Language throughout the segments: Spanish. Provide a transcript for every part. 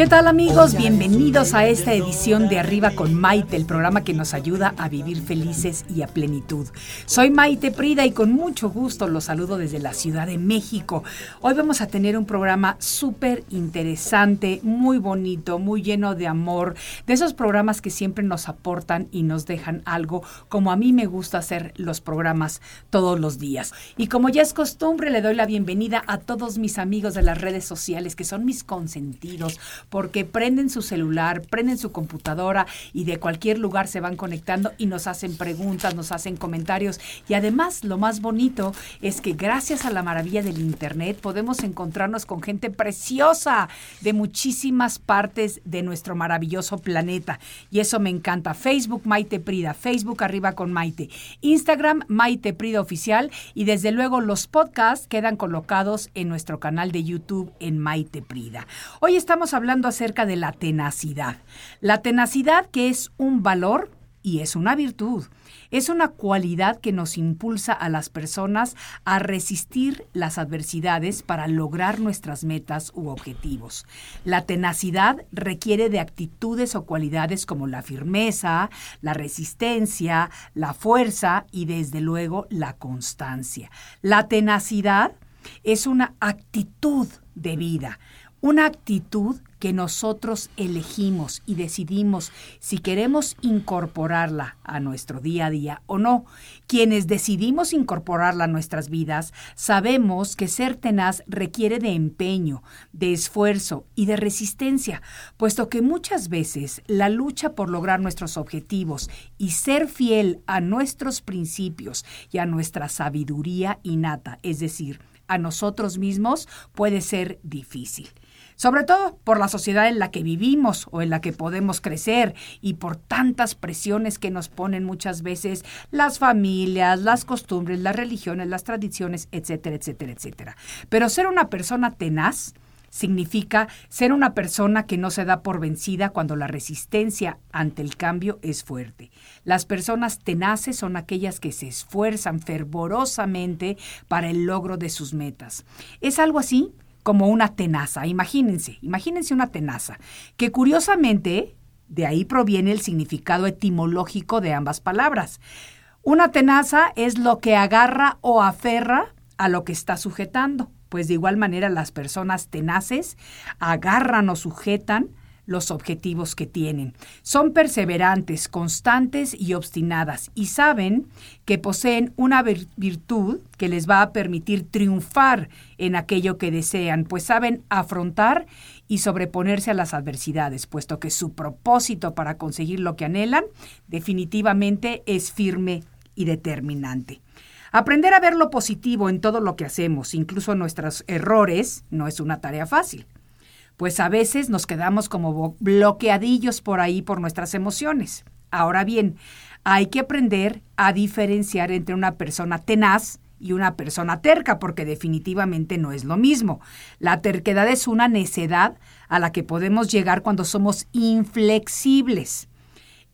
¿Qué tal amigos? Bienvenidos a esta edición de Arriba con Maite, el programa que nos ayuda a vivir felices y a plenitud. Soy Maite Prida y con mucho gusto los saludo desde la Ciudad de México. Hoy vamos a tener un programa súper interesante, muy bonito, muy lleno de amor, de esos programas que siempre nos aportan y nos dejan algo, como a mí me gusta hacer los programas todos los días. Y como ya es costumbre, le doy la bienvenida a todos mis amigos de las redes sociales, que son mis consentidos porque prenden su celular, prenden su computadora y de cualquier lugar se van conectando y nos hacen preguntas, nos hacen comentarios. Y además, lo más bonito es que gracias a la maravilla del Internet podemos encontrarnos con gente preciosa de muchísimas partes de nuestro maravilloso planeta. Y eso me encanta. Facebook Maite Prida, Facebook Arriba con Maite, Instagram Maite Prida Oficial y desde luego los podcasts quedan colocados en nuestro canal de YouTube en Maite Prida. Hoy estamos hablando acerca de la tenacidad. La tenacidad que es un valor y es una virtud. Es una cualidad que nos impulsa a las personas a resistir las adversidades para lograr nuestras metas u objetivos. La tenacidad requiere de actitudes o cualidades como la firmeza, la resistencia, la fuerza y desde luego la constancia. La tenacidad es una actitud de vida, una actitud que nosotros elegimos y decidimos si queremos incorporarla a nuestro día a día o no. Quienes decidimos incorporarla a nuestras vidas, sabemos que ser tenaz requiere de empeño, de esfuerzo y de resistencia, puesto que muchas veces la lucha por lograr nuestros objetivos y ser fiel a nuestros principios y a nuestra sabiduría innata, es decir, a nosotros mismos, puede ser difícil sobre todo por la sociedad en la que vivimos o en la que podemos crecer y por tantas presiones que nos ponen muchas veces las familias, las costumbres, las religiones, las tradiciones, etcétera, etcétera, etcétera. Pero ser una persona tenaz significa ser una persona que no se da por vencida cuando la resistencia ante el cambio es fuerte. Las personas tenaces son aquellas que se esfuerzan fervorosamente para el logro de sus metas. Es algo así como una tenaza. Imagínense, imagínense una tenaza, que curiosamente de ahí proviene el significado etimológico de ambas palabras. Una tenaza es lo que agarra o aferra a lo que está sujetando. Pues de igual manera las personas tenaces agarran o sujetan los objetivos que tienen. Son perseverantes, constantes y obstinadas y saben que poseen una virtud que les va a permitir triunfar en aquello que desean, pues saben afrontar y sobreponerse a las adversidades, puesto que su propósito para conseguir lo que anhelan definitivamente es firme y determinante. Aprender a ver lo positivo en todo lo que hacemos, incluso nuestros errores, no es una tarea fácil pues a veces nos quedamos como bloqueadillos por ahí por nuestras emociones. Ahora bien, hay que aprender a diferenciar entre una persona tenaz y una persona terca, porque definitivamente no es lo mismo. La terquedad es una necedad a la que podemos llegar cuando somos inflexibles.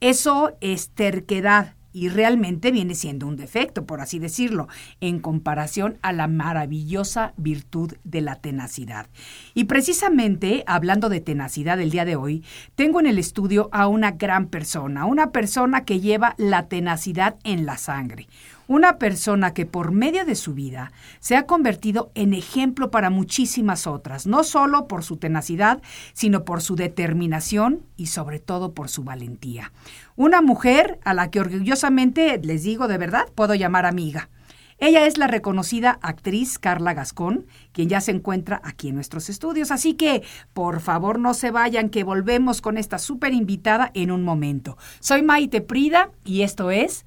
Eso es terquedad y realmente viene siendo un defecto, por así decirlo, en comparación a la maravillosa virtud de la tenacidad. Y precisamente, hablando de tenacidad el día de hoy, tengo en el estudio a una gran persona, una persona que lleva la tenacidad en la sangre, una persona que por medio de su vida se ha convertido en ejemplo para muchísimas otras, no solo por su tenacidad, sino por su determinación y sobre todo por su valentía. Una mujer a la que orgullosamente, les digo de verdad, puedo llamar amiga. Ella es la reconocida actriz Carla Gascón, quien ya se encuentra aquí en nuestros estudios. Así que, por favor, no se vayan, que volvemos con esta súper invitada en un momento. Soy Maite Prida y esto es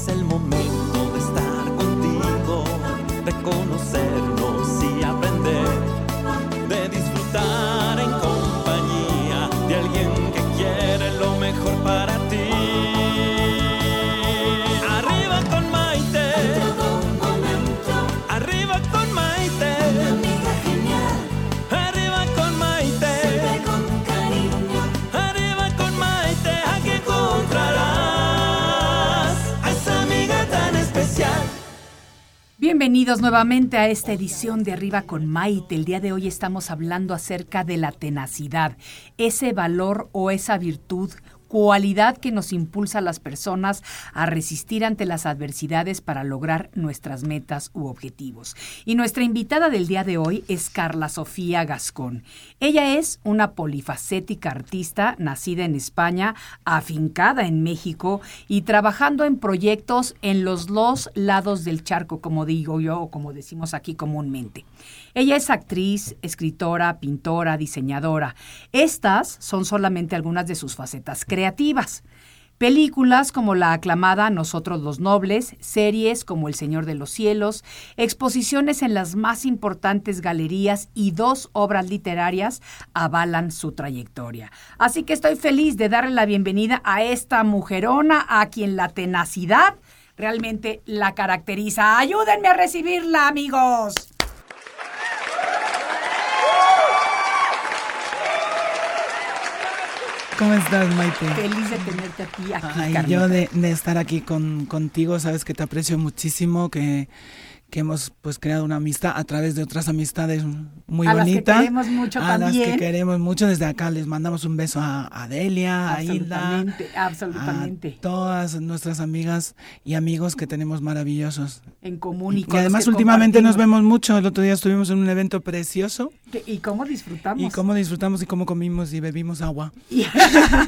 Es el momento de estar contigo, de conocernos Bienvenidos nuevamente a esta edición de Arriba con Maite. El día de hoy estamos hablando acerca de la tenacidad, ese valor o esa virtud cualidad que nos impulsa a las personas a resistir ante las adversidades para lograr nuestras metas u objetivos. Y nuestra invitada del día de hoy es Carla Sofía Gascón. Ella es una polifacética artista nacida en España, afincada en México y trabajando en proyectos en los dos lados del charco, como digo yo o como decimos aquí comúnmente. Ella es actriz, escritora, pintora, diseñadora. Estas son solamente algunas de sus facetas creativas. Películas como la aclamada Nosotros los Nobles, series como El Señor de los Cielos, exposiciones en las más importantes galerías y dos obras literarias avalan su trayectoria. Así que estoy feliz de darle la bienvenida a esta mujerona a quien la tenacidad realmente la caracteriza. Ayúdenme a recibirla, amigos. ¿Cómo estás, Maite? Feliz de tenerte aquí, aquí Ay, yo de, de estar aquí con, contigo, sabes que te aprecio muchísimo, que, que hemos pues creado una amistad a través de otras amistades muy A las que bonitas. queremos mucho a las que queremos mucho. Desde acá les mandamos un beso a Adelia, a Hilda, Absolutamente, absolutamente. a todas nuestras amigas y amigos que tenemos maravillosos. En común y Y además últimamente nos vemos mucho. El otro día estuvimos en un evento precioso ¿Y cómo disfrutamos? y cómo disfrutamos y cómo comimos y bebimos agua.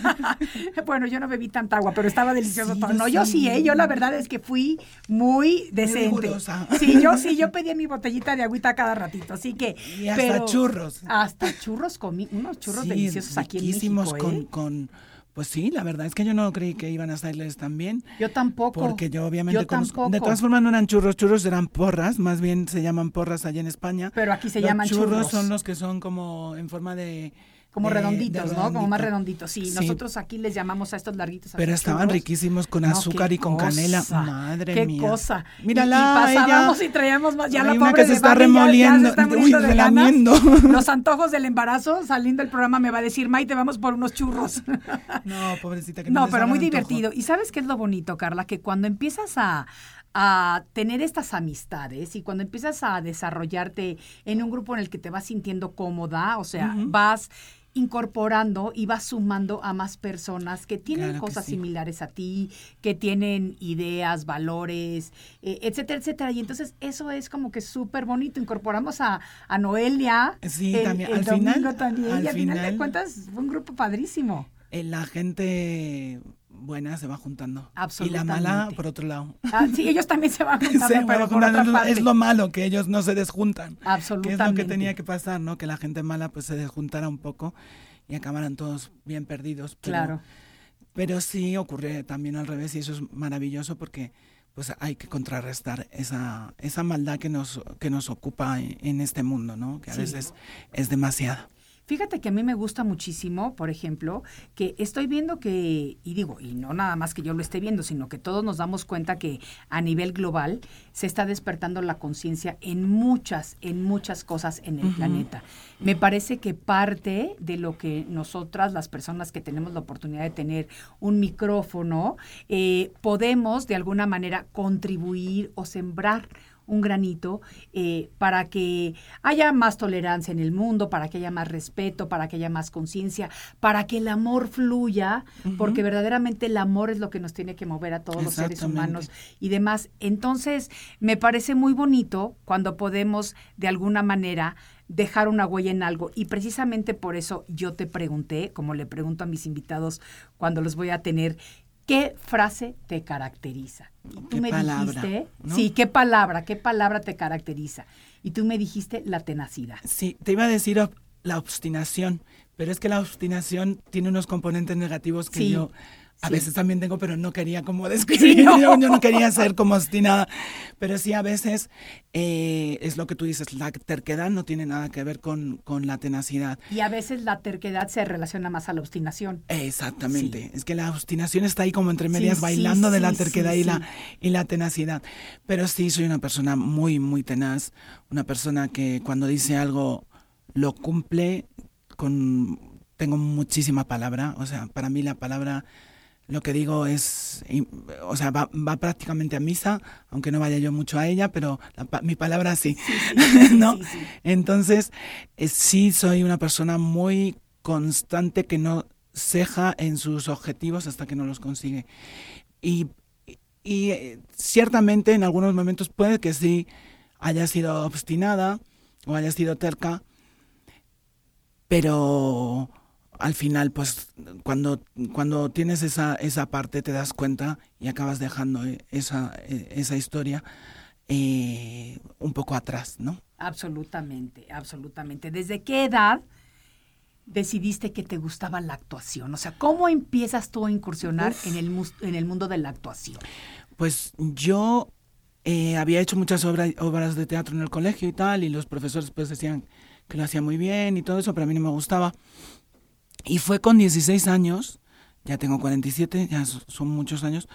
Bueno, yo no bebí tanta agua, pero estaba delicioso Sí, todo. No, yo sí. ¿eh? yo la verdad es que fui muy decente. rigurosa. Sí, yo sí, yo pedía mi botellita de agüita cada ratito, así que... Y hasta pero- churros. Hasta churros comí, unos churros Sí, deliciosos aquí en México, ¿eh? con, con, pues sí, la verdad es que yo no creí que iban a estarles tan bien. Yo tampoco. Porque yo obviamente Yo conozco- tampoco. De todas formas no eran churros, churros eran porras, más bien se llaman porras allá en España. Pero aquí se Los llaman churros. son los que son como en forma de... Como de- redonditos, de ¿no? Como más redondito. redonditos. Sí, Sí. nosotros aquí les llamamos a estos larguitos. Pero estaban churros. riquísimos con No, azúcar qué y con canela. cosa, Madre qué mía. cosa. Y- Mírala, y, pasábamos ella. y traíamos más. Ya la pobre que se de está Vane ya- ya remoliendo. se está Uy, de ganas. Los antojos del embarazo, saliendo del programa, me va a decir, Maite, vamos por unos churros. No, pobrecita que No, les pero muy antojo. divertido. ¿Y sabes qué es lo bonito, Carla? Que cuando empiezas a, a tener estas amistades y cuando empiezas a desarrollarte en un grupo en el que te vas sintiendo cómoda, o sea, vas incorporando y vas sumando a más personas que tienen Claro que cosas sí. similares a ti, que tienen ideas, valores, eh, etcétera, etcétera. Y entonces eso es como que súper bonito. Incorporamos a, a Noelia. Sí, el- también. el Al domingo final- también. al y al final de final- cuentas fue un grupo padrísimo. Eh, La gente buena se va juntando. Y la Absolutamente. mala por otro lado. Ah, sí, ellos también se van juntando, va pero por juntando, otra es lo- parte. es lo malo, que ellos no se desjuntan. Que es lo Absolutamente. que tenía que pasar, ¿no? Que la gente mala pues se desjuntara un poco y acabaran todos bien perdidos. Pero, Claro. Pero sí ocurre también al revés y eso es maravilloso porque pues hay que contrarrestar esa, esa maldad que nos, que nos ocupa en, en este mundo, ¿no? Que a Sí. veces es demasiada. Fíjate que a mí me gusta muchísimo, por ejemplo, que estoy viendo que, y digo, y no nada más que yo lo esté viendo, sino que todos nos damos cuenta que a nivel global se está despertando la conciencia en muchas, en muchas cosas en el planeta. Me parece que parte de lo que nosotras, las personas que tenemos la oportunidad de tener un micrófono, eh, podemos de alguna manera contribuir o sembrar un granito eh, para que haya más tolerancia en el mundo, para que haya más respeto, para que haya más conciencia, para que el amor fluya, porque verdaderamente el amor es lo que nos tiene que mover a todos los seres humanos y demás. Entonces, me parece muy bonito cuando podemos de alguna manera dejar una huella en algo. Y precisamente por eso yo te pregunté, como le pregunto a mis invitados cuando los voy a tener, ¿qué frase te caracteriza? Y tú me dijiste, sí, ¿qué palabra, qué palabra te caracteriza? Y tú me dijiste la tenacidad. Sí, te iba a decir la obstinación, pero es que la obstinación tiene unos componentes negativos que yo a veces también tengo, pero no quería como describir, Yo, no. quería ser como obstinada, pero sí a veces eh, es lo que tú dices, la terquedad no tiene nada que ver con, con, la tenacidad. Y a veces la terquedad se relaciona más a la obstinación. Exactamente, es que la obstinación está ahí como entre medias bailando de la terquedad y, la, y la tenacidad. Pero sí, soy una persona muy, muy tenaz, una persona que cuando dice algo lo cumple con... Tengo muchísima palabra, o sea, para mí la palabra lo que digo es, o sea, va, prácticamente a misa, aunque no vaya yo mucho a ella, pero mi palabra sí, ¿no? Entonces, eh, sí soy una persona muy constante que no ceja en sus objetivos hasta que no los consigue. Y, y eh, ciertamente en algunos momentos puede que sí haya sido obstinada o haya sido terca, pero al final, pues cuando, cuando tienes esa, esa parte te das cuenta y acabas dejando eh, esa, eh, esa historia eh, un poco atrás, ¿no? Absolutamente, absolutamente. ¿Desde qué edad decidiste que te gustaba la actuación? O sea, ¿cómo empiezas tú a incursionar en el, en el mundo de la actuación? Pues yo había hecho muchas obras, obras de teatro en el colegio y tal, y los profesores pues decían que lo hacía muy bien y todo eso, pero a mí no me gustaba. Y fue con 16 años, ya tengo 47, ya son muchos años,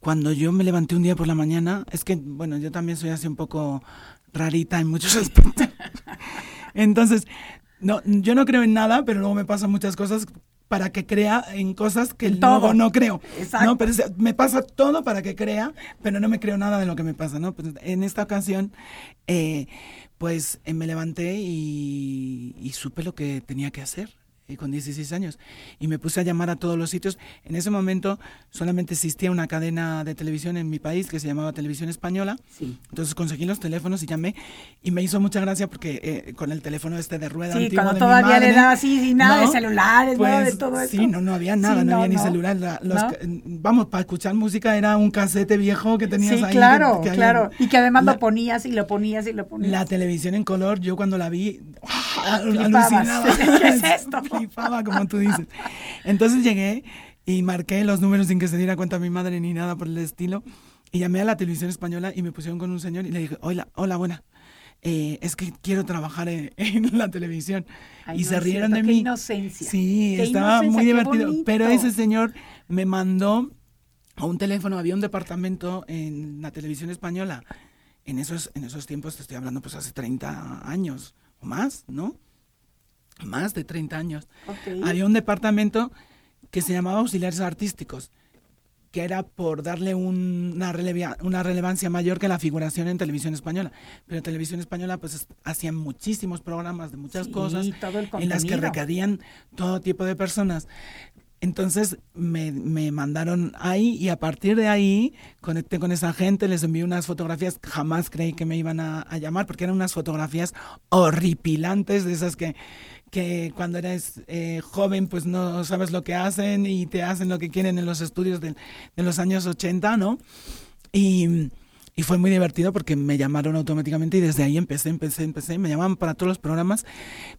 cuando yo me levanté un día por la mañana, es que, bueno, yo también soy así un poco rarita en muchos aspectos. Entonces, no, yo no creo en nada, pero luego me pasan muchas cosas para que crea en cosas que luego no creo. Exacto. ¿no? Pero me pasa todo para que crea, pero no me creo nada de lo que me pasa, ¿no? Pues en esta ocasión, eh, pues eh, me levanté y supe lo que tenía que hacer con 16 años. Y me puse a llamar a todos los sitios. En ese momento solamente existía una cadena de televisión en mi país que se llamaba Televisión Española. Entonces conseguí los teléfonos y llamé. Y me hizo mucha gracia porque eh, con el teléfono este de rueda sí, cuando todavía le daba así, sin nada de celulares, ¿no? de pues, todo eso. Sí, no, no había nada, no, había ni celular. vamos, para escuchar música era un casete viejo que tenías sí, ahí. claro, claro. y que además lo ponías y lo ponías y lo ponías. La televisión en color, yo cuando la vi, alucinaba. ¿Qué es esto? como tú dices. Entonces llegué y marqué los números sin que se diera cuenta mi madre ni nada por el estilo. Y llamé a la televisión española y me pusieron con un señor y le dije, hola, hola, buena. Eh, es que quiero trabajar en, la televisión. y se rieron de mí. inocencia. Sí, estaba muy divertido. Pero ese señor me mandó a un teléfono, había un departamento en la televisión española. En esos, en esos tiempos, te estoy hablando pues hace 30 años o más, ¿no? Más de 30 años, había un departamento que se llamaba auxiliares artísticos, que era por darle una, una relevancia mayor que la figuración en televisión española. Pero televisión española pues hacían muchísimos programas de muchas cosas en las que requerían todo tipo de personas. Entonces me, me, mandaron ahí y a partir de ahí conecté con esa gente, les envié unas fotografías, jamás creí que me iban a, a llamar porque eran unas fotografías horripilantes de esas que, que cuando eres eh, joven pues no sabes lo que hacen y te hacen lo que quieren en los estudios de, de los años 80, ¿no? Y, y, fue muy divertido porque me llamaron automáticamente y desde ahí empecé, empecé, empecé, me llamaban para todos los programas,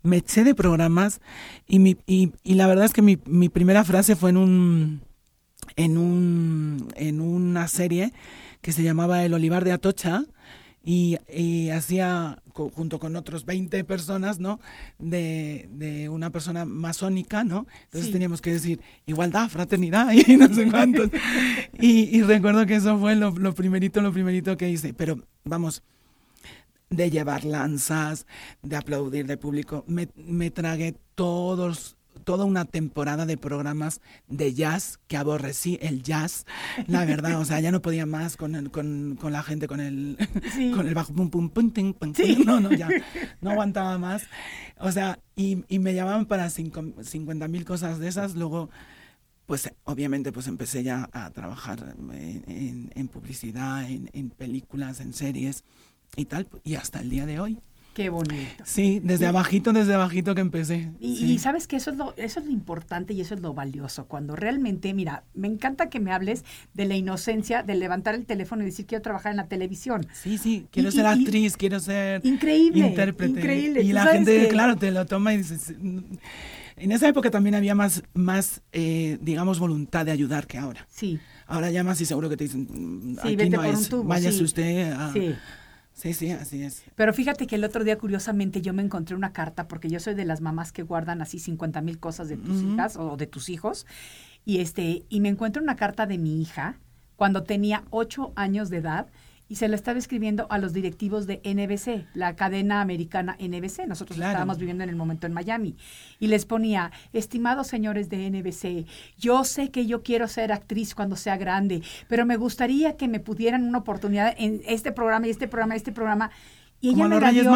me eché de programas y, mi, y, y la verdad es que mi, mi primera frase fue en un, en un, en una serie que se llamaba El Olivar de Atocha, y, hacía junto con otros 20 personas, ¿no? De, de una persona masónica, ¿no? Entonces teníamos que decir igualdad, fraternidad y no sé cuántos. y, y, recuerdo que eso fue lo, lo, primerito, lo primerito que hice. Pero vamos, de llevar lanzas, de aplaudir de público, me, me tragué todos toda una temporada de programas de jazz que aborrecí el jazz, la verdad, o sea, ya no podía más con, con, con la gente con el, con el bajo pum pum pum, pum, pum, no, no, ya, no aguantaba más, o sea, y, y me llamaban para 50 mil cosas de esas, luego pues obviamente pues empecé ya a trabajar en, en, publicidad, en, en, películas, en series y tal, y hasta el día de hoy. Qué bonito. Sí, desde abajito, desde abajito que empecé. Y, sabes que eso es lo, eso es lo importante y eso es lo valioso. Cuando realmente, mira, me encanta que me hables de la inocencia de levantar el teléfono y decir quiero trabajar en la televisión. Sí, sí, quiero ser actriz, quiero ser increíble, intérprete. Increíble. Y la gente, claro, te lo toma y dices. En esa época también había más, más eh, digamos, voluntad de ayudar que ahora. Sí. Ahora llamas y seguro que te dicen, sí, aquí no es, váyase usted a... Sí Sí, sí, así es. Pero fíjate que el otro día, curiosamente, yo me encontré una carta, porque yo soy de las mamás que guardan así 50 mil cosas de tus hijas o de tus hijos, y, este, y me encuentro una carta de mi hija cuando tenía 8 años de edad, y se la estaba escribiendo a los directivos de NBC, la cadena americana NBC. Nosotros estábamos viviendo en el momento en Miami. Y les ponía, estimados señores de NBC, yo sé que yo quiero ser actriz cuando sea grande, pero me gustaría que me pudieran una oportunidad en este programa y este programa y este programa. Y ella me la dio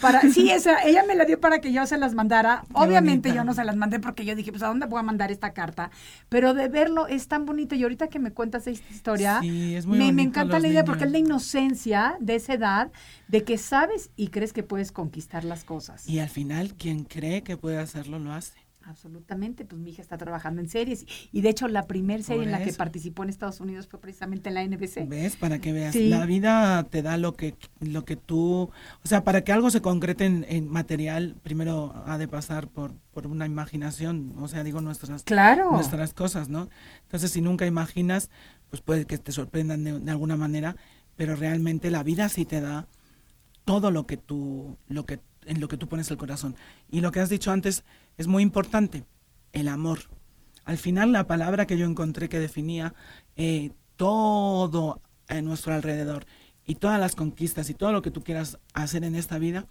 para sí, esa, ella me la dio para que yo se las mandara. Obviamente yo no se las mandé porque yo dije, pues a dónde voy a mandar esta carta, pero de verlo es tan bonito y ahorita que me cuentas esta historia, me, me, encanta la idea porque es la inocencia de esa edad de que sabes y crees que puedes conquistar las cosas. Y al final quien cree que puede hacerlo lo hace. Absolutamente, pues mi hija está trabajando en series y de hecho la primera serie en la que participó en Estados Unidos fue precisamente en la NBC. ¿Ves? Para que veas, la vida te da lo que lo que tú, o sea, para que algo se concrete en, material, primero ha de pasar por, por una imaginación, o sea, digo nuestras nuestras cosas, ¿no? Entonces, si nunca imaginas, pues puede que te sorprendan de, de alguna manera, pero realmente la vida sí te da todo lo que tú lo que en lo que tú pones el corazón. Y lo que has dicho antes es muy importante, el amor. Al final la palabra que yo encontré que definía eh, todo en nuestro alrededor y todas las conquistas y todo lo que tú quieras hacer en esta vida,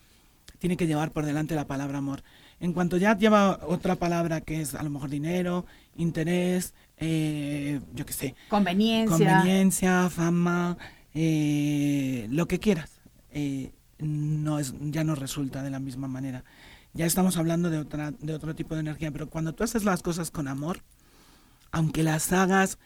tiene que llevar por delante la palabra amor. En cuanto ya lleva otra palabra que es a lo mejor dinero, interés, eh, yo qué sé. Conveniencia. Conveniencia, fama, eh, lo que quieras no es, ya no resulta de la misma manera. Ya estamos hablando de, otra, de otro tipo de energía, pero cuando tú haces las cosas con amor, aunque las hagas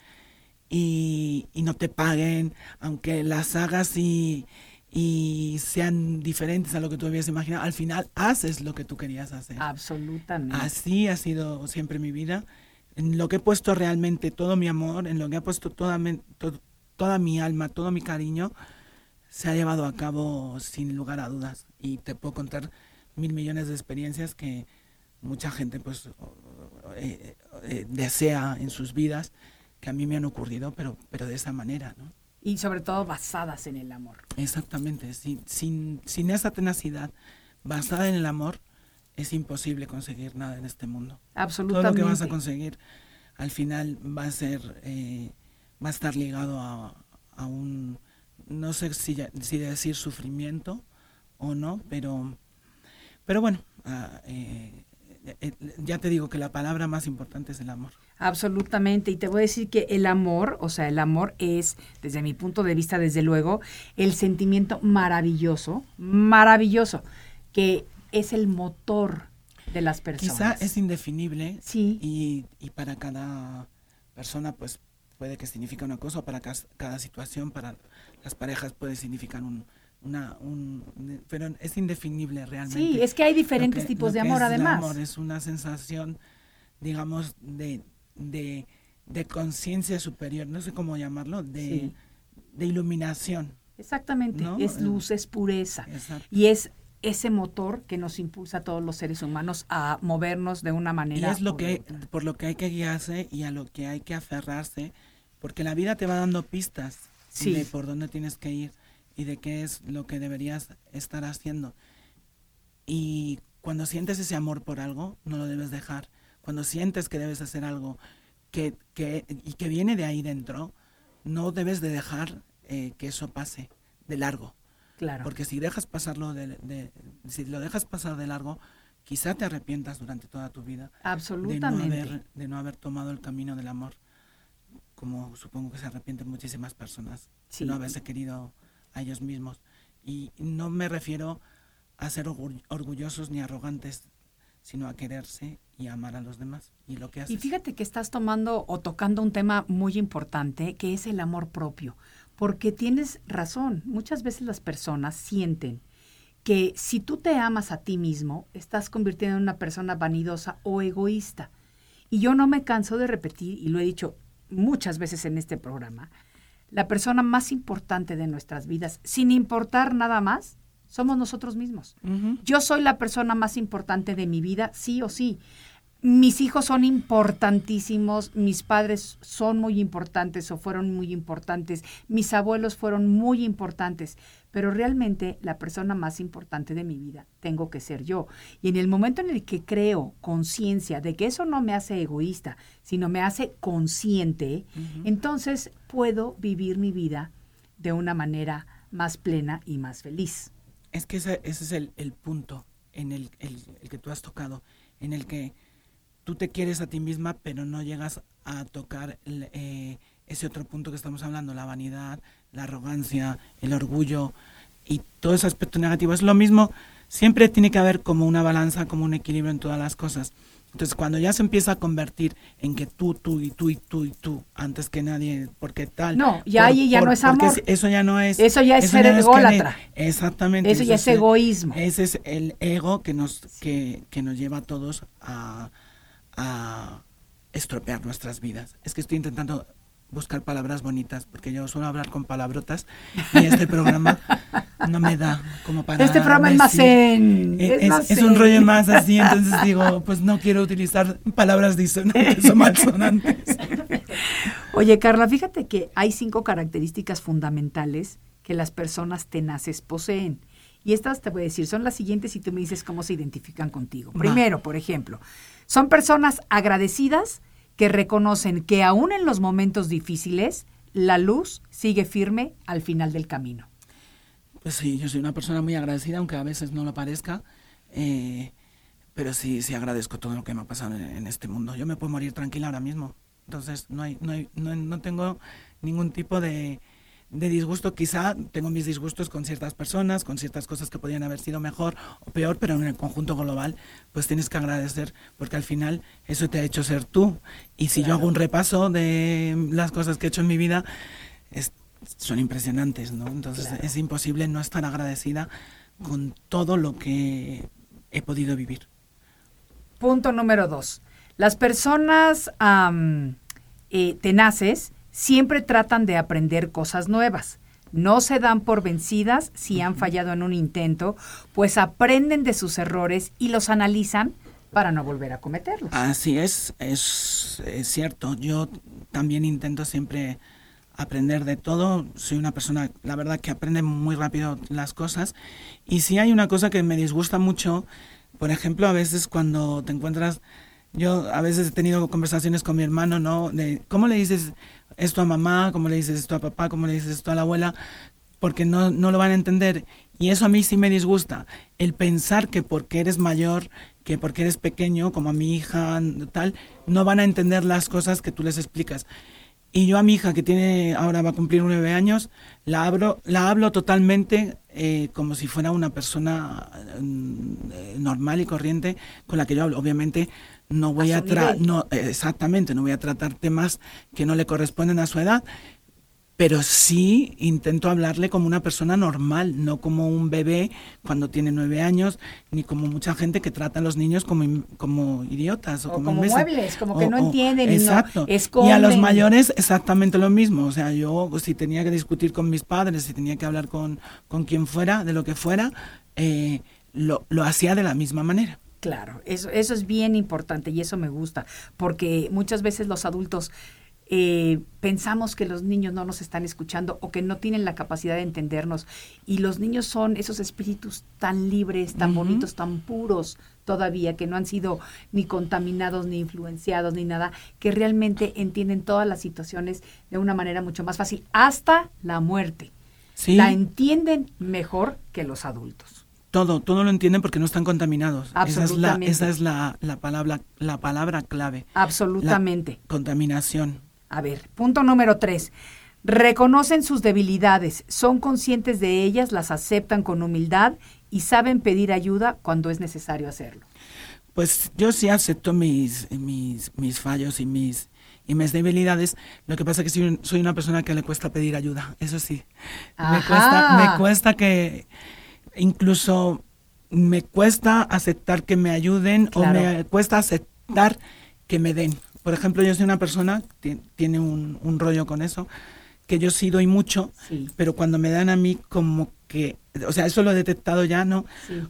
y, no te paguen, aunque las hagas y, y sean diferentes a lo que tú habías imaginado, al final haces lo que tú querías hacer. Absolutamente. Así ha sido siempre mi vida. En lo que he puesto realmente todo mi amor, en lo que he puesto toda, toda mi alma, todo mi cariño, se ha llevado a cabo sin lugar a dudas y te puedo contar mil millones de experiencias que mucha gente pues eh, eh, desea en sus vidas que a mí me han ocurrido pero pero de esa manera no y sobre todo basadas en el amor. Exactamente sin sin, sin esa tenacidad basada en el amor es imposible conseguir nada en este mundo. Absolutamente todo lo que vas a conseguir al final va a ser eh, va a estar ligado a, a un no sé si, si decir sufrimiento o no, pero, pero bueno, eh, eh, ya te digo que la palabra más importante es el amor. Absolutamente, y te voy a decir que el amor, o sea, el amor es, desde mi punto de vista, desde luego, el sentimiento maravilloso, maravilloso, que es el motor de las personas. Quizá es indefinible sí. y, y para cada persona, pues puede que signifique una cosa, para cada situación, para las parejas puede significar un, una, un, pero es indefinible realmente. Sí, es que hay diferentes tipos de amor además. amor es una sensación, digamos, de, de, de conciencia superior, no sé cómo llamarlo, de, de iluminación. Exactamente, es luz, es pureza. Y es ese motor que nos impulsa a todos los seres humanos a movernos de una manera. Y es lo que por lo que hay que guiarse y a lo que hay que aferrarse, porque la vida te va dando pistas de por dónde tienes que ir y de qué es lo que deberías estar haciendo. Y cuando sientes ese amor por algo, no lo debes dejar. Cuando sientes que debes hacer algo que, que y que viene de ahí dentro, no debes de dejar eh, que eso pase de largo. Claro. Porque si dejas pasarlo de, si lo dejas pasar de largo, quizá te arrepientas durante toda tu vida Absolutamente. De no haber, de no haber tomado el camino del amor, como supongo que se arrepienten muchísimas personas, de no haberse querido a ellos mismos. Y no me refiero a ser orgullosos ni arrogantes, sino a quererse y amar a los demás y lo que haces. Y fíjate que estás tomando o tocando un tema muy importante que es el amor propio, porque tienes razón, muchas veces las personas sienten que si tú te amas a ti mismo, estás convirtiendo en una persona vanidosa o egoísta. Y yo no me canso de repetir, y lo he dicho muchas veces en este programa, la persona más importante de nuestras vidas, sin importar nada más, somos nosotros mismos. Yo soy la persona más importante de mi vida, sí o sí mis hijos son importantísimos, mis padres son muy importantes o fueron muy importantes, mis abuelos fueron muy importantes, pero realmente la persona más importante de mi vida tengo que ser yo. Y en el momento en el que creo conciencia de que eso no me hace egoísta, sino me hace consciente, entonces puedo vivir mi vida de una manera más plena y más feliz. Es que ese, es el, punto en el, el que tú has tocado, en el que tú te quieres a ti misma, pero no llegas a tocar eh, ese otro punto que estamos hablando, la vanidad, la arrogancia, el orgullo y todo ese aspecto negativo. Es lo mismo, siempre tiene que haber como una balanza, como un equilibrio en todas las cosas. Entonces, cuando ya se empieza a convertir en que tú, tú y tú y tú y tú, antes que nadie, porque tal. No, ya ahí ya no es amor. Eso ya no es. Eso ya es ser ególatra. exactamente. Eso, ya es egoísmo. Ese es el ego que nos, que, que nos lleva a todos a, a estropear nuestras vidas. Es que estoy intentando buscar palabras bonitas, porque yo suelo hablar con palabrotas y este programa no me da como para... Este programa es más en... Es, un rollo más así, entonces digo, pues no quiero utilizar palabras disonantes o malsonantes. Oye, Carla, fíjate que hay cinco características fundamentales que las personas tenaces poseen. Y estas te voy a decir, son las siguientes y tú me dices cómo se identifican contigo. Primero, por ejemplo, son personas agradecidas que reconocen que aún en los momentos difíciles, la luz sigue firme al final del camino. Pues sí, yo soy una persona muy agradecida, aunque a veces no lo parezca. Eh, pero sí, sí agradezco todo lo que me ha pasado en, este mundo. Yo me puedo morir tranquila ahora mismo. Entonces, no, hay, no, hay, no tengo ningún tipo de, de disgusto, quizá tengo mis disgustos con ciertas personas, con ciertas cosas que podrían haber sido mejor o peor, pero en el conjunto global, pues tienes que agradecer, porque al final eso te ha hecho ser tú. Y si yo hago un repaso de las cosas que he hecho en mi vida, son impresionantes, ¿no? Entonces es imposible no estar agradecida con todo lo que he podido vivir. Punto número dos. Las personas eh, tenaces siempre tratan de aprender cosas nuevas. No se dan por vencidas si han fallado en un intento, pues aprenden de sus errores y los analizan para no volver a cometerlos. Así es, es, cierto. Yo también intento siempre aprender de todo. Soy una persona, la verdad, que aprende muy rápido las cosas. Y si hay una cosa que me disgusta mucho, por ejemplo, a veces cuando te encuentras, yo a veces he tenido conversaciones con mi hermano, ¿no? De cómo le dices esto a mamá, como le dices esto a papá, como le dices esto a la abuela, porque no, no lo van a entender. Y eso a mí sí me disgusta, el pensar que porque eres mayor, que porque eres pequeño, como a mi hija, tal, no van a entender las cosas que tú les explicas. Y yo a mi hija, que tiene ahora va a cumplir nueve años, la, abro, la hablo totalmente eh, como si fuera una persona mm, normal y corriente con la que yo hablo. Obviamente no voy a, tratar, no exactamente, no voy a tratar temas que no le corresponden a su edad, pero sí intento hablarle como una persona normal, no como un bebé cuando tiene nueve años, ni como mucha gente que trata a los niños como, como idiotas o, como, muebles, como que no entienden. Exacto. Y, a los mayores exactamente lo mismo. O sea, yo si tenía que discutir con mis padres, si tenía que hablar con, con quien fuera, de lo que fuera, eh, lo, lo hacía de la misma manera. Claro, eso, eso es bien importante y eso me gusta, porque muchas veces los adultos eh, pensamos que los niños no nos están escuchando o que no tienen la capacidad de entendernos. Y los niños son esos espíritus tan libres, tan bonitos, tan puros todavía, que no han sido ni contaminados, ni influenciados, ni nada, que realmente entienden todas las situaciones de una manera mucho más fácil, hasta la muerte. La entienden mejor que los adultos. Todo, todo lo entienden porque no están contaminados. Absolutamente. Esa es la, esa es la, la palabra, la palabra clave. Absolutamente. La contaminación. A ver, punto número tres. Reconocen sus debilidades, son conscientes de ellas, las aceptan con humildad y saben pedir ayuda cuando es necesario hacerlo. Pues yo sí acepto mis, mis, mis fallos y mis, y mis debilidades. Lo que pasa es que soy, soy, una persona que le cuesta pedir ayuda, eso sí. Me cuesta, me cuesta que incluso me cuesta aceptar que me ayuden o me cuesta aceptar que me den. Por ejemplo, yo soy una persona que tiene un, un rollo con eso, que yo sí doy mucho, sí. pero cuando me dan a mí como que, o sea, eso lo he detectado ya, ¿no? Sí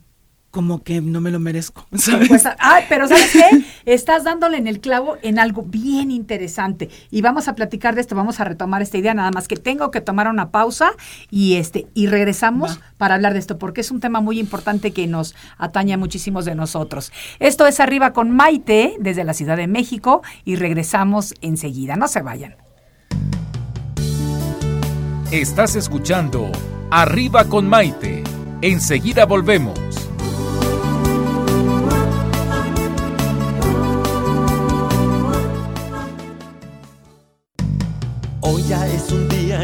como que no me lo merezco. ¿sabes? Pues, ay, pero ¿sabes qué? Estás dándole en el clavo en algo bien interesante. Y vamos a platicar de esto, vamos a retomar esta idea, nada más que tengo que tomar una pausa y este, y regresamos Va. para hablar de esto, porque es un tema muy importante que nos atañe a muchísimos de nosotros. Esto es Arriba con Maite, desde la Ciudad de México, y regresamos enseguida. No se vayan. Estás escuchando Arriba con Maite. Enseguida volvemos.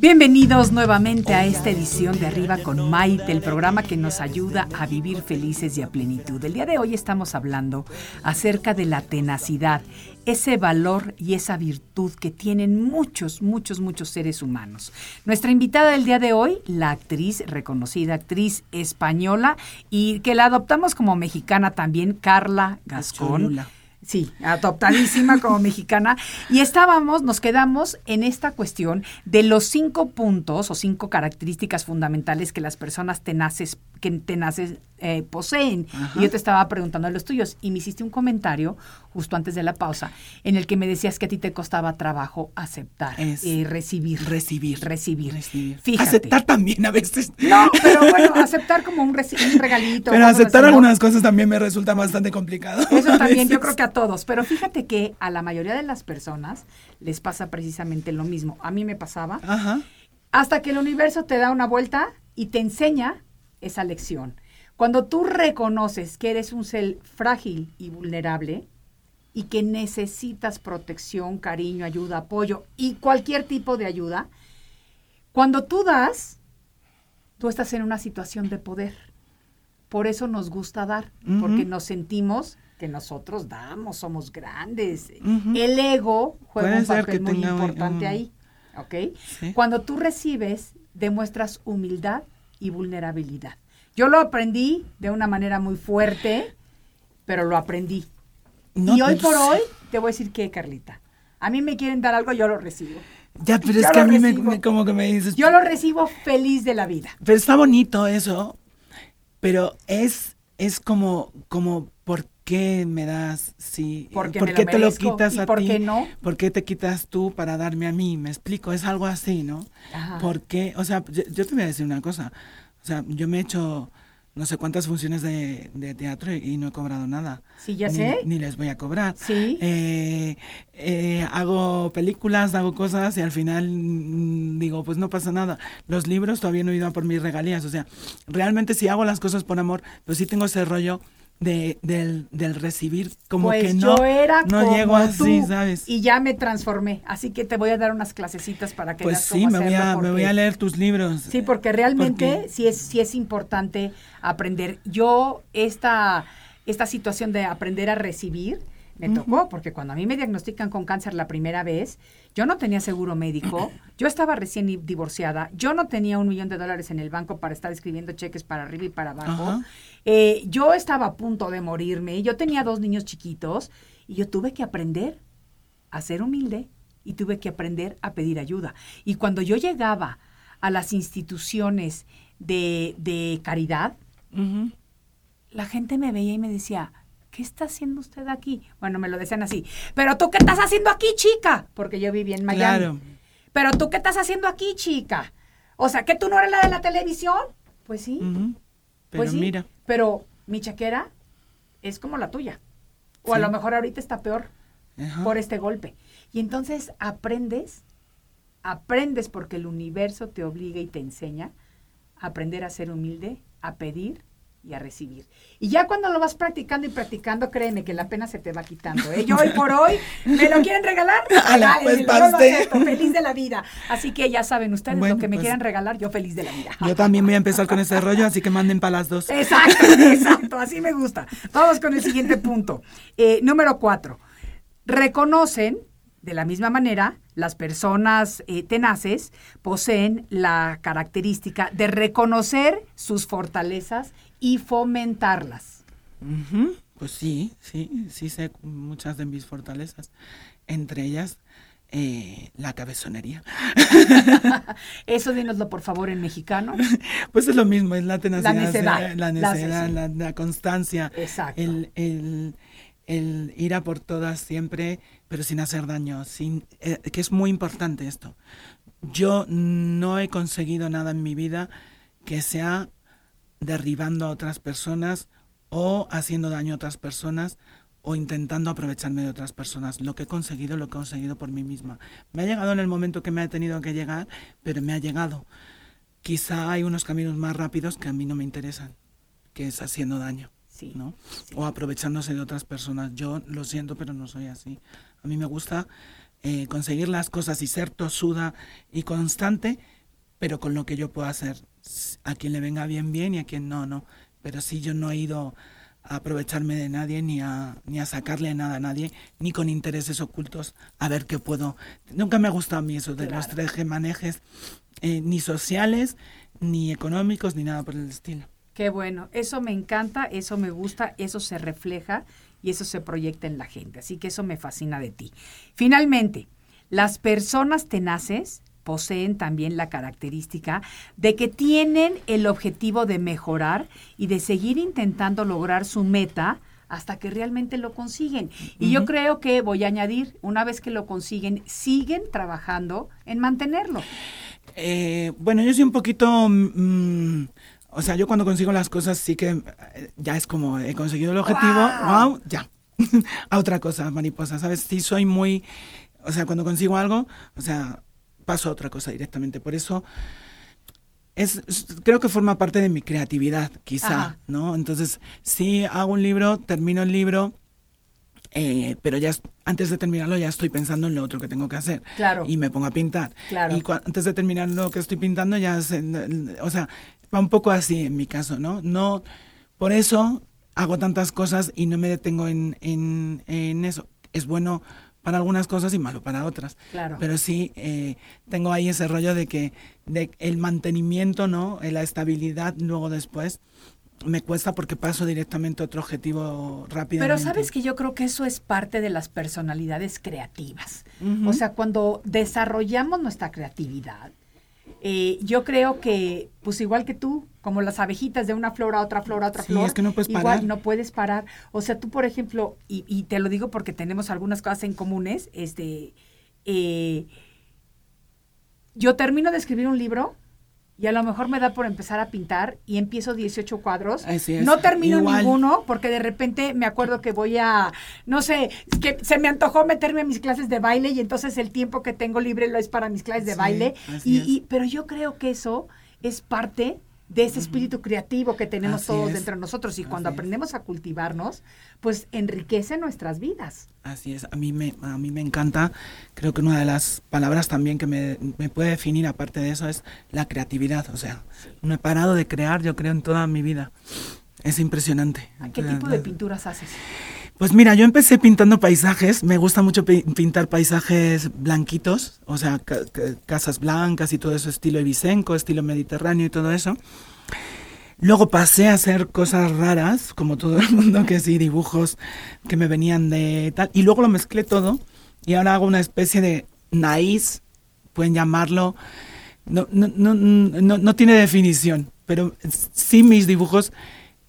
Bienvenidos nuevamente a esta edición de Arriba con Maite, el programa que nos ayuda a vivir felices y a plenitud. El día de hoy estamos hablando acerca de la tenacidad, ese valor y esa virtud que tienen muchos, muchos, muchos seres humanos. Nuestra invitada del día de hoy, la actriz, reconocida actriz española y que la adoptamos como mexicana también, Carla Gascón. Sí, adoptadísima como mexicana. Y estábamos, nos quedamos en esta cuestión de los cinco puntos o cinco características fundamentales que las personas tenaces, que tenaces eh, poseen. Ajá. Y yo te estaba preguntando de los tuyos y me hiciste un comentario justo antes de la pausa en el que me decías que a ti te costaba trabajo aceptar, eh, recibir. recibir. Recibir. Recibir. Fíjate. Aceptar también a veces. No, pero bueno, aceptar como un, regalito. Pero aceptar algunas cosas también me resulta bastante complicado. Eso también, yo creo que a todos. Pero fíjate que a la mayoría de las personas les pasa precisamente lo mismo. A mí me pasaba. Ajá. Hasta que el universo te da una vuelta y te enseña esa lección. Cuando tú reconoces que eres un ser frágil y vulnerable y que necesitas protección, cariño, ayuda, apoyo y cualquier tipo de ayuda, cuando tú das, tú estás en una situación de poder. Por eso nos gusta dar, porque nos sentimos que nosotros damos, somos grandes. El ego juega un papel muy importante un- ahí. ¿Ok? Sí. Cuando tú recibes, demuestras humildad y vulnerabilidad. Yo lo aprendí de una manera muy fuerte, pero lo aprendí. No, y hoy por hoy te voy a decir que, Carlita, a mí me quieren dar algo, yo lo recibo. Ya, pero es que a mí me, como que me dices. Yo lo recibo feliz de la vida. Pero está bonito eso. Pero es, es como, como, ¿por qué me das? Sí. Porque ¿Por me qué lo te lo quitas ¿y a por ti? qué no? ¿Por qué te quitas tú para darme a mí? Me explico, es algo así, ¿no? Ajá. ¿Por qué? O sea, yo, yo te voy a decir una cosa. O sea, yo me he hecho no sé cuántas funciones de, de teatro y, no he cobrado nada. Sí, ya Ni- sé. Ni les voy a cobrar. Sí. Eh, eh, hago películas, hago cosas y al final mm, digo, pues no pasa nada. Los libros todavía no he ido a por mis regalías. O sea, realmente si hago las cosas por amor, pues sí tengo ese rollo de, del, del recibir, como pues que no, yo era no como llego así, tú, ¿sabes? Y ya me transformé. Así que te voy a dar unas clasecitas para que Pues sí, cómo me voy, a, hacerlo, me voy porque- a leer tus libros. Sí, porque realmente Porque- sí es, sí es importante aprender. Yo, esta, esta situación de aprender a recibir, Me tocó, porque cuando a mí me diagnostican con cáncer la primera vez, yo no tenía seguro médico, yo estaba recién divorciada, yo no tenía un millón de dólares en el banco para estar escribiendo cheques para arriba y para abajo. Eh, yo estaba a punto de morirme, yo tenía dos niños chiquitos y yo tuve que aprender a ser humilde y tuve que aprender a pedir ayuda. Y cuando yo llegaba a las instituciones de, caridad, la gente me veía y me decía, ¿qué está haciendo usted aquí? Bueno, me lo decían así, pero tú qué estás haciendo aquí, chica? Porque yo viví en Miami. Claro. Pero tú qué estás haciendo aquí, chica? O sea, ¿que tú no eres la de la televisión? Pues sí. Pero pues mira. Pero mi chaquera es como la tuya. O a lo mejor ahorita está peor por este golpe. Y entonces aprendes, aprendes porque el universo te obliga y te enseña a aprender a ser humilde, a pedir y a recibir. Y ya cuando lo vas practicando y practicando, créeme que la pena se te va quitando. ¿eh? Yo hoy por hoy, ¿me lo quieren regalar? pues feliz de la vida. Así que ya saben ustedes lo que me pues quieran regalar, yo feliz de la vida. Yo también voy a empezar con ese rollo, así que manden para las dos. Exacto, exacto, así me gusta. Vamos con el siguiente punto. Eh, número cuatro. Reconocen de la misma manera, las personas eh, tenaces poseen la característica de reconocer sus fortalezas y fomentarlas. Pues sí, sí, sí sé muchas de mis fortalezas, entre ellas eh, la cabezonería. Eso dínoslo por favor en mexicano. Pues es lo mismo, es la tenacidad, la necedad, la, constancia, el, el, el ir a por todas siempre, pero sin hacer daño, sin, eh, que es muy importante esto. Yo no he conseguido nada en mi vida que sea derribando a otras personas o haciendo daño a otras personas o intentando aprovecharme de otras personas. Lo que he conseguido, lo he conseguido por mí misma. Me ha llegado en el momento que me ha tenido que llegar, pero me ha llegado. Quizá hay unos caminos más rápidos que a mí no me interesan, que es haciendo daño. ¿no? O aprovechándose de otras personas. Yo lo siento, pero no soy así. A mí me gusta eh, conseguir las cosas y ser tosuda y constante, pero con lo que yo puedo hacer. A quien le venga bien, bien y a quien no, no. Pero sí, yo no he ido a aprovecharme de nadie ni a, ni a sacarle nada a nadie, ni con intereses ocultos a ver qué puedo. Nunca me ha gustado a mí eso de los tres gemanejes, eh, ni sociales, ni económicos, ni nada por el estilo. Qué bueno, eso me encanta, eso me gusta, eso se refleja y eso se proyecta en la gente. Así que eso me fascina de ti. Finalmente, las personas tenaces poseen también la característica de que tienen el objetivo de mejorar y de seguir intentando lograr su meta hasta que realmente lo consiguen. Y yo creo que voy a añadir, una vez que lo consiguen, siguen trabajando en mantenerlo. Eh, bueno, yo soy un poquito... Mm, o sea, yo cuando consigo las cosas sí que eh, ya es como he conseguido el objetivo, wow, ya. a otra cosa, mariposa, ¿sabes? Sí soy muy, o sea, cuando consigo algo, o sea, paso a otra cosa directamente. Por eso es, creo que forma parte de mi creatividad, quizá, ¿no? Entonces, si hago un libro, termino el libro, eh, pero ya antes de terminarlo ya estoy pensando en lo otro que tengo que hacer. Claro. Y me pongo a pintar. Claro. Y antes de terminar lo que estoy pintando ya, o sea, va un poco así en mi caso, ¿no? No, por eso hago tantas cosas y no me detengo en, en, en eso. Es bueno para algunas cosas y malo para otras. Claro. Pero sí eh, tengo ahí ese rollo de que de el mantenimiento, ¿no? La estabilidad luego después me cuesta porque paso directamente a otro objetivo rápido. Pero sabes que yo creo que eso es parte de las personalidades creativas. O sea, cuando desarrollamos nuestra creatividad, eh, yo creo que, pues igual que tú, como las abejitas de una flor a otra flor a otra flor, es que no puedes igual parar. no puedes parar. O sea, tú, por ejemplo, y, y te lo digo porque tenemos algunas cosas en comunes, este, eh, yo termino de escribir un libro y a lo mejor me da por empezar a pintar y empiezo 18 cuadros. No termino ninguno porque de repente me acuerdo que voy a, no sé, que se me antojó meterme a mis clases de baile y entonces el tiempo que tengo libre lo es para mis clases de baile. y, pero yo creo que eso es parte de ese espíritu creativo que tenemos todos dentro de nosotros y cuando aprendemos a cultivarnos, pues enriquece nuestras vidas. Así es, a mí me, a mí me encanta, creo que una de las palabras también que me, puede definir aparte de eso es la creatividad, o sea, no he parado de crear, yo creo, en toda mi vida. Es impresionante. qué tipo de pinturas haces? Pues mira, yo empecé pintando paisajes, me gusta mucho pintar paisajes blanquitos, o sea, casas blancas y todo eso, estilo ibicenco, estilo mediterráneo y todo eso. Luego pasé a hacer cosas raras, como todo el mundo, que sí, dibujos que me venían de tal, y luego lo mezclé todo y ahora hago una especie de naíz, pueden llamarlo, no, no, no, no, no tiene definición, pero sí mis dibujos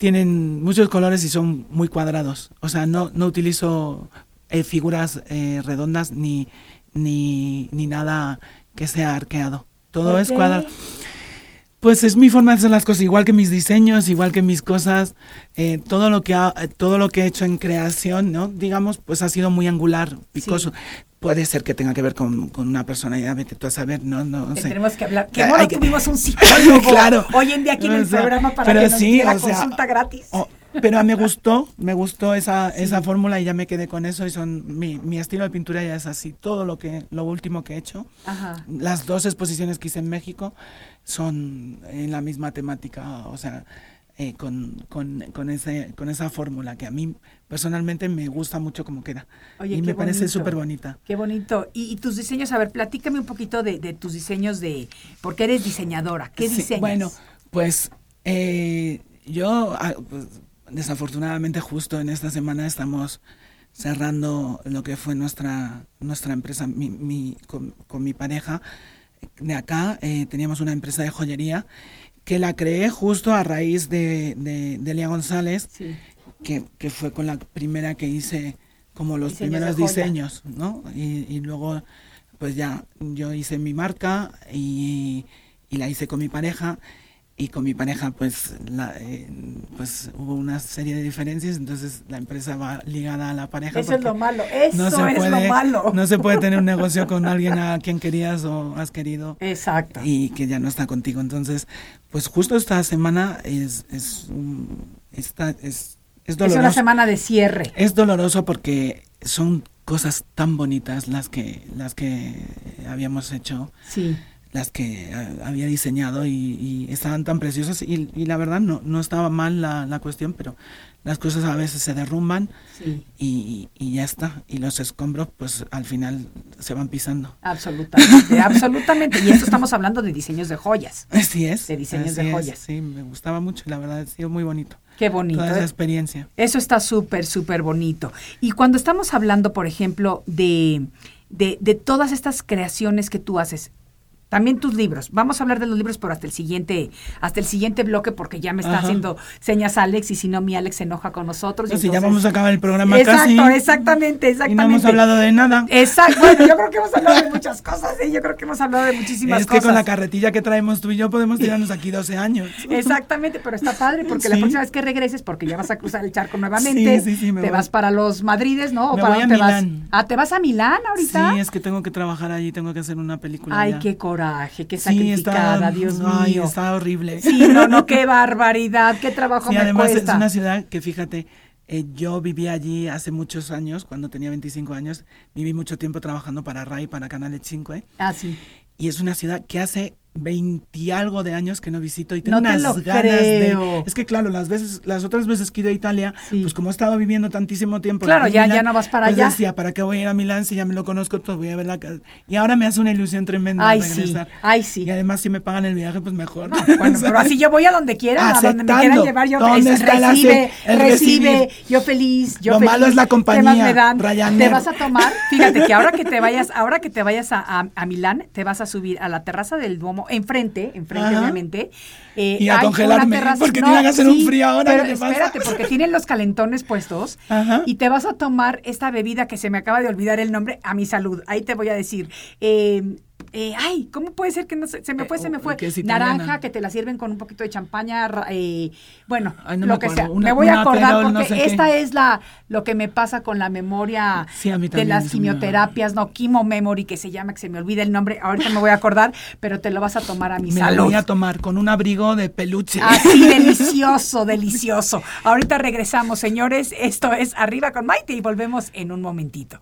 tienen muchos colores y son muy cuadrados. O sea, no, no utilizo eh, figuras eh, redondas ni, ni, ni, nada que sea arqueado. Todo es cuadrado. Pues es mi forma de hacer las cosas, igual que mis diseños, igual que mis cosas, eh, todo lo que ha, todo lo que he hecho en creación, ¿no? Digamos, pues ha sido muy angular, picoso. Puede ser que tenga que ver con, con una personalidad, vete tú a saber, no, no sé. Tenemos que hablar. Qué bueno, tuvimos un psicólogo claro. hoy en día aquí en el programa para que nos sí, la consulta gratis. Pero me gustó, me gustó esa, esa fórmula y ya me quedé con eso y son mi, mi, estilo de pintura ya es así. Todo lo que lo último que he hecho, Ajá. las dos exposiciones que hice en México son en la misma temática, o sea, eh, con, con, con, ese, con esa fórmula que a mí personalmente me gusta mucho como queda. y me parece súper bonita. Qué bonito. Y, tus diseños, a ver, platícame un poquito de, tus diseños de, porque eres diseñadora. ¿Qué diseñas? Bueno, pues eh, yo, ah, pues, desafortunadamente justo en esta semana estamos cerrando lo que fue nuestra, nuestra empresa mi, mi, con, mi pareja. De acá eh, teníamos una empresa de joyería que la creé justo a raíz de, de, de González, que, que, fue con la primera que hice como los primeros diseños, ¿no? Y, y, luego, pues ya, yo hice mi marca y, y la hice con mi pareja y con mi pareja pues la, eh, pues hubo una serie de diferencias entonces la empresa va ligada a la pareja eso es lo malo eso no se es puede, lo malo. no se puede tener un negocio con alguien a quien querías o has querido exacto. y que ya no está contigo. Entonces pues justo esta semana es es esta, es, es doloroso es una semana de cierre. Es doloroso porque son cosas tan bonitas las que las que habíamos hecho. Sí las que eh, había diseñado y, estaban tan preciosas y, la verdad no, no estaba mal la, la, cuestión, pero las cosas a veces se derrumban y, y, ya está. Y los escombros pues al final se van pisando. Absolutamente, absolutamente. Y esto estamos hablando de diseños de joyas. Así es. De diseños de joyas. sí, me gustaba mucho, la verdad ha sido muy bonito. Qué bonito. Toda esa experiencia. Eso está súper, súper bonito. Y cuando estamos hablando, por ejemplo, de, de, de todas estas creaciones que tú haces, también tus libros. Vamos a hablar de los libros, pero hasta el siguiente, hasta el siguiente bloque, porque ya me está haciendo señas Alex, y si no, mi Alex se enoja con nosotros. Pues ya vamos a acabar el programa exacto, casi. Exactamente, exactamente. Y no hemos hablado de nada. Exacto, bueno, yo creo que hemos hablado de muchas cosas, ¿eh? yo creo que hemos hablado de muchísimas cosas. Es que con la carretilla que traemos tú y yo podemos tirarnos aquí 12 años. Exactamente, pero está padre, porque la próxima vez que regreses, porque ya vas a cruzar el charco nuevamente, sí, sí, me te vas para los Madrides, ¿no? Me para voy a Milán. Vas? Ah, ¿te vas a Milán ahorita? Sí, es que tengo que trabajar allí, tengo que hacer una película Ay, qué coraje, qué sí, está, Dios mío. está horrible. Sí, no, no, qué barbaridad, qué trabajo sí, además es una ciudad que fíjate, eh, yo viví allí hace muchos años, cuando tenía 25 años, viví mucho tiempo trabajando para RAI, para Canal 5. ¿eh? Ah, sí. Y es una ciudad que hace 20 algo de años que no visito y tengo unas ganas de es que claro las veces las otras veces que he ido a Italia pues como he estado viviendo tantísimo tiempo claro ya ya no vas para pues allá. decía para qué voy a ir a Milán si ya me lo conozco todo voy a ver la y ahora me hace una ilusión tremenda ay sí ay sí. Y además si me pagan el viaje pues mejor bueno pero así yo voy a donde quiera a donde me quieran llevar yo ¿Dónde está recibe recibe yo feliz yo lo malo es la compañía me dan, te vas a tomar fíjate que ahora que te vayas ahora que te vayas a, a Milán te vas a subir a la terraza del Duomo enfrente enfrente, obviamente. Eh, y a congelarme, porque tiene que hacer un frío ahora. Pero espérate, porque tienen los calentones puestos y te vas a tomar esta bebida que se me acaba de olvidar el nombre, a mi salud. Ahí te voy a decir. Eh, eh, ay, ¿cómo puede ser que no se, se me fue, se me fue? Naranja, que te la sirven con un poquito de champaña, eh, bueno, lo que sea. me voy a acordar porque esta es la lo que me pasa con la memoria de las quimioterapias, no, Quimo Memory, que se llama, que se me olvida el nombre, ahorita me voy a acordar, pero te lo vas a tomar a mi me lo voy a tomar con un abrigo de peluche. Así, delicioso, delicioso. Ahorita regresamos, señores, esto es Arriba con Maite y volvemos en un momentito.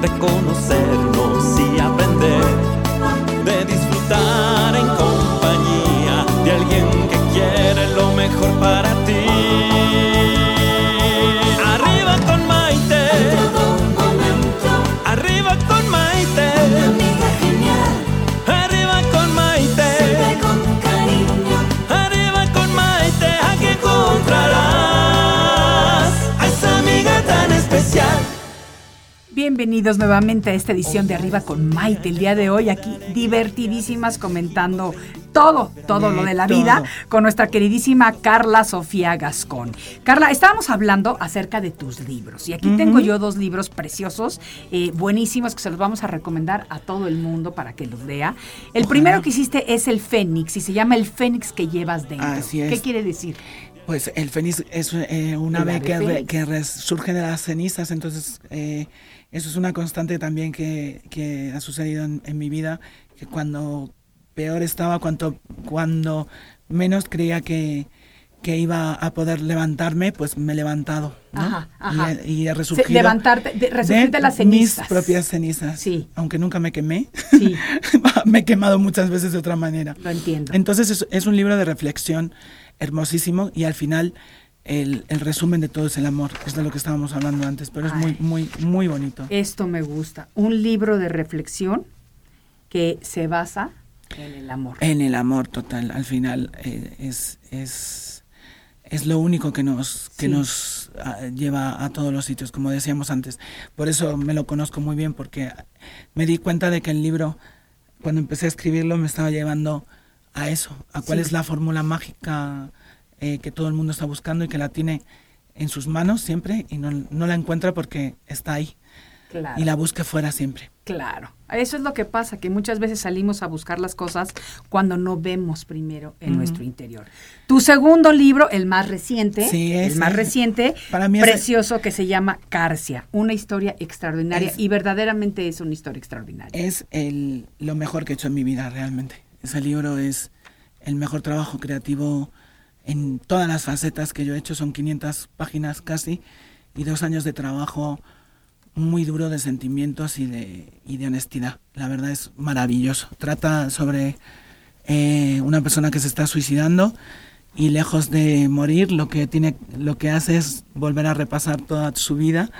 de conocernos y aprender, de disfrutar Bienvenidos nuevamente a esta edición de Arriba con Maite. El día de hoy aquí divertidísimas comentando todo, todo lo de la vida con nuestra queridísima Carla Sofía Gascón. Carla, estábamos hablando acerca de tus libros y aquí tengo yo dos libros preciosos, eh, buenísimos que se los vamos a recomendar a todo el mundo para que los lea. El primero que hiciste es el Fénix y se llama El Fénix que llevas dentro. Así es. ¿Qué quiere decir? Pues el fénix es eh, un El ave que, re- que resurge de las cenizas, entonces eh, eso es una constante también que, que ha sucedido en, en mi vida, que cuando peor estaba, cuanto, cuando menos creía que, que iba a poder levantarme, pues me he levantado. ¿no? Ajá, ajá. Y, he- y he Se- resurgido. levantarte, de, resurgir de las cenizas. Mis propias cenizas. Sí. Aunque nunca me quemé. Sí. me he quemado muchas veces de otra manera. Lo entiendo. Entonces es, es un libro de reflexión hermosísimo y al final el, el resumen de todo es el amor, es de lo que estábamos hablando antes, pero es muy, Ay. muy, muy bonito. Esto me gusta. Un libro de reflexión que se basa en el amor. En el amor total, al final eh, es, es, es lo único que nos, que Sí. nos ah, lleva a todos los sitios, como decíamos antes. Por eso me lo conozco muy bien, porque me di cuenta de que el libro, cuando empecé a escribirlo, me estaba llevando a eso, a cuál Sí. es la fórmula mágica eh, que todo el mundo está buscando y que la tiene en sus manos siempre y no, no la encuentra porque está ahí Claro. y la busca fuera siempre. Claro. Eso es lo que pasa, que muchas veces salimos a buscar las cosas cuando no vemos primero en Ujú. nuestro interior. Tu segundo libro, el más reciente, Sí, el más reciente, Para mí es- precioso, que se llama Carcia, una historia extraordinaria Es- y verdaderamente es una historia extraordinaria. Es el, lo mejor que he hecho en mi vida, realmente. Ese libro es el mejor trabajo creativo en todas las facetas que yo he hecho. Son 500 páginas casi y dos años de trabajo muy duro de sentimientos y de, honestidad. La verdad es maravilloso. Trata sobre eh, una persona que se está suicidando y lejos de morir lo que tiene lo que hace es volver a repasar toda su vida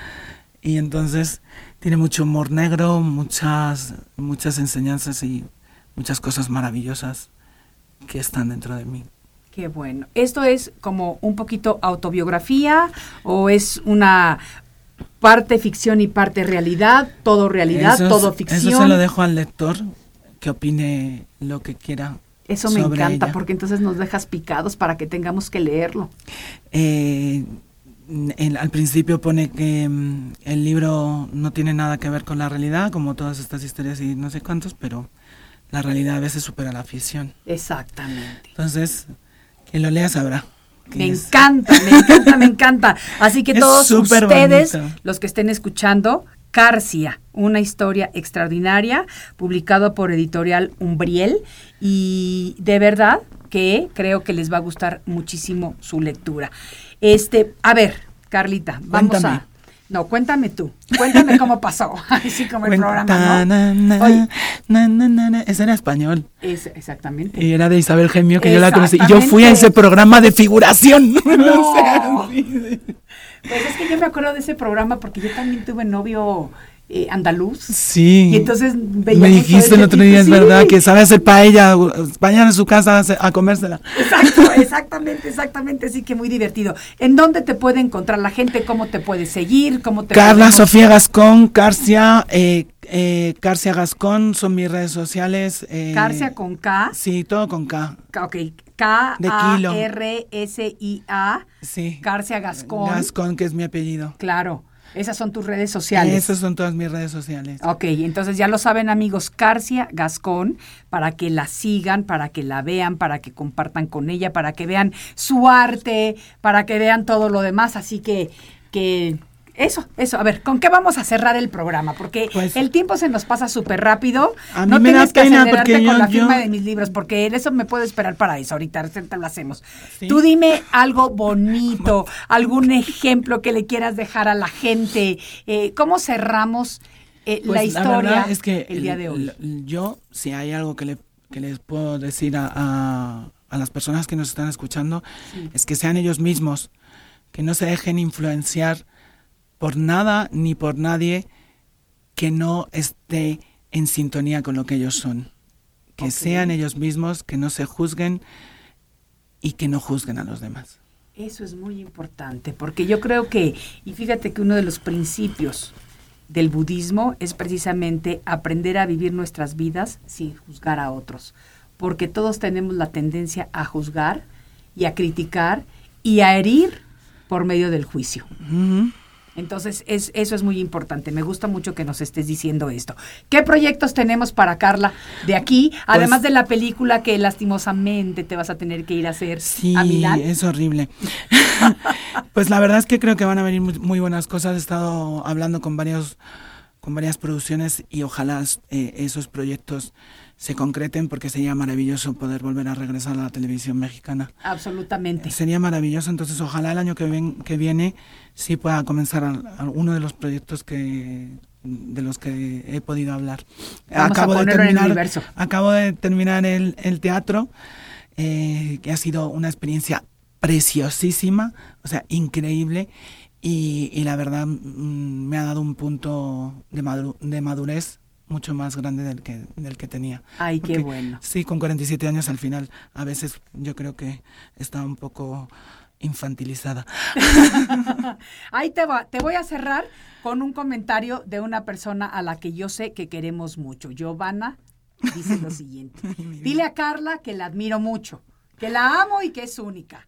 y entonces tiene mucho humor negro, muchas muchas enseñanzas y muchas cosas maravillosas que están dentro de mí. Qué bueno. ¿Esto es como un poquito autobiografía o es una parte ficción y parte realidad? Todo realidad, Eso todo ficción. Eso se lo dejo al lector que opine lo que quiera. Eso me sobre encanta ella. porque entonces nos dejas picados para que tengamos que leerlo. Eh, al principio pone que mm, el libro no tiene nada que ver con la realidad, como todas estas historias y no sé cuántos, pero la realidad a veces supera la ficción. Exactamente. Entonces, quien lo lea sabrá. Me es- encanta, me encanta, me encanta. Así que Es todos ustedes, bonito. los que estén escuchando, Carcia, una historia extraordinaria, publicado por Editorial Umbriel. Y de verdad que creo que les va a gustar muchísimo su lectura. Este, a ver, Carlita, vamos Cuéntame. a. No, cuéntame tú. Cuéntame cómo pasó. Así como el Cuenta, programa, ¿no? na, na, na. Ese era español. es, exactamente. Y era de Isabel Gemio, que yo la conocí. Y yo fui a ese programa de figuración. No. O sea, sí. Pues es que yo me acuerdo de ese programa porque yo también tuve novio eh, andaluz. Sí. Y entonces Me dijiste el otro día, es sí. verdad, que sabe hacer paella. Vayan a su casa a comérsela. Exacto, exactamente, exactamente. Así que muy divertido. ¿En dónde te puede encontrar la gente? ¿Cómo te puede seguir? ¿Cómo te Carla podemos- Sofía Gascón, Carcia, eh, eh, Carcia Gascón son mis redes sociales. eh, Carcia con K. Sí, todo con K. K- Ok. K-A-R-S-I-A. Sí. Carcia Gascón. Gascón, que es mi apellido. Claro, esas son tus redes sociales. Esas son todas mis redes sociales. Ok, entonces ya lo saben amigos, Carcia Gascón, para que la sigan, para que la vean, para que compartan con ella, para que vean su arte, para que vean todo lo demás. Así que, que Eso, eso. A ver, ¿con qué vamos a cerrar el programa? Porque Pues- el tiempo se nos pasa súper rápido. A mí no me da tienes que pena acelerarte porque con yo- la firma yo- de mis libros, porque eso me puedo esperar para eso. Ahorita, ahorita lo hacemos. Sí. Tú dime algo bonito, algún ejemplo que le quieras dejar a la gente. Eh, ¿Cómo cerramos eh, la Pues, historia es que el día de hoy? yo, si hay algo que, le, que les puedo decir a, a- a las personas que nos están escuchando, es que sean ellos mismos, que no se dejen influenciar por nada ni por nadie que no esté en sintonía con lo que ellos son. Que sean ellos mismos, que no se juzguen y que no juzguen a los demás. Eso es muy importante, porque yo creo que, y fíjate que uno de los principios del budismo es precisamente aprender a vivir nuestras vidas sin juzgar a otros, porque todos tenemos la tendencia a juzgar y a criticar y a herir por medio del juicio. Entonces, es, eso es muy importante. Me gusta mucho que nos estés diciendo esto. ¿Qué proyectos tenemos para Carla de aquí? Además de la película que lastimosamente te vas a tener que ir a hacer Sí, a Milán. es horrible. pues la verdad es que creo que van a venir muy, muy buenas cosas. He estado hablando con varios con varias producciones y ojalá eh, esos proyectos se concreten porque sería maravilloso poder volver a regresar a la televisión mexicana. Absolutamente. Sería maravilloso, entonces ojalá el año que, ven- que viene sí pueda comenzar al- alguno de los proyectos que de los que he podido hablar. Vamos a ponerlo en el acabo de terminar el, el teatro, eh, que ha sido una experiencia preciosísima, o sea, increíble. Y, y la verdad mm, me ha dado un punto de, madu- de madurez mucho más grande del que, del que tenía. Ay, qué bueno. Sí, con 47 años al final, a veces yo creo que está un poco infantilizada. Ahí te, va, te voy a cerrar con un comentario de una persona a la que yo sé que queremos mucho. Giovanna dice lo siguiente. Dile a Carla que la admiro mucho, que la amo y que es única.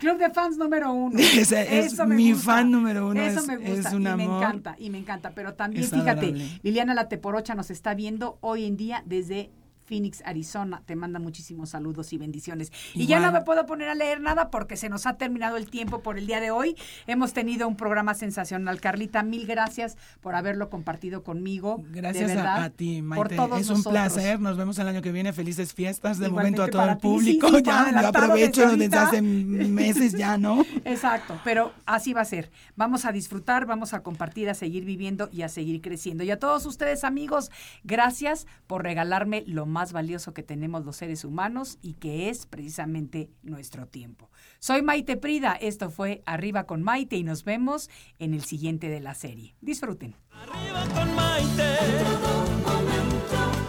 Club de fans número uno. Ese es Eso me mi gusta. fan número uno, Eso es- me gusta es un y me amor. encanta, y me encanta. Pero también, Es fíjate, adorable. Liliana La Teporocha nos está viendo hoy en día desde Phoenix, Arizona. Te manda muchísimos saludos y bendiciones. Y ya no me puedo poner a leer nada porque se nos ha terminado el tiempo por el día de hoy. Hemos tenido un programa sensacional. Carlita, mil gracias por haberlo compartido conmigo. Gracias a, verdad, a ti, Por Maite. todos es un nosotros. placer. Nos vemos el año que viene. Felices fiestas. De Igualmente momento a todo el. Sí, público. sí, por ya, adelantado aprovecho desde desde hace meses ya, ¿no? Exacto, pero así va a ser. Vamos a disfrutar, vamos a compartir, a seguir viviendo y a seguir creciendo. Y a todos ustedes, amigos, gracias por regalarme lo más valioso que tenemos los seres humanos y que es precisamente nuestro tiempo. Soy Maite Prida, esto fue Arriba con Maite y nos vemos en el siguiente de la serie. Disfruten. Arriba con Maite.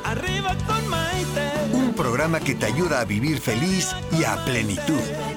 Arriba con Maite. Un programa que te ayuda a vivir feliz y a plenitud.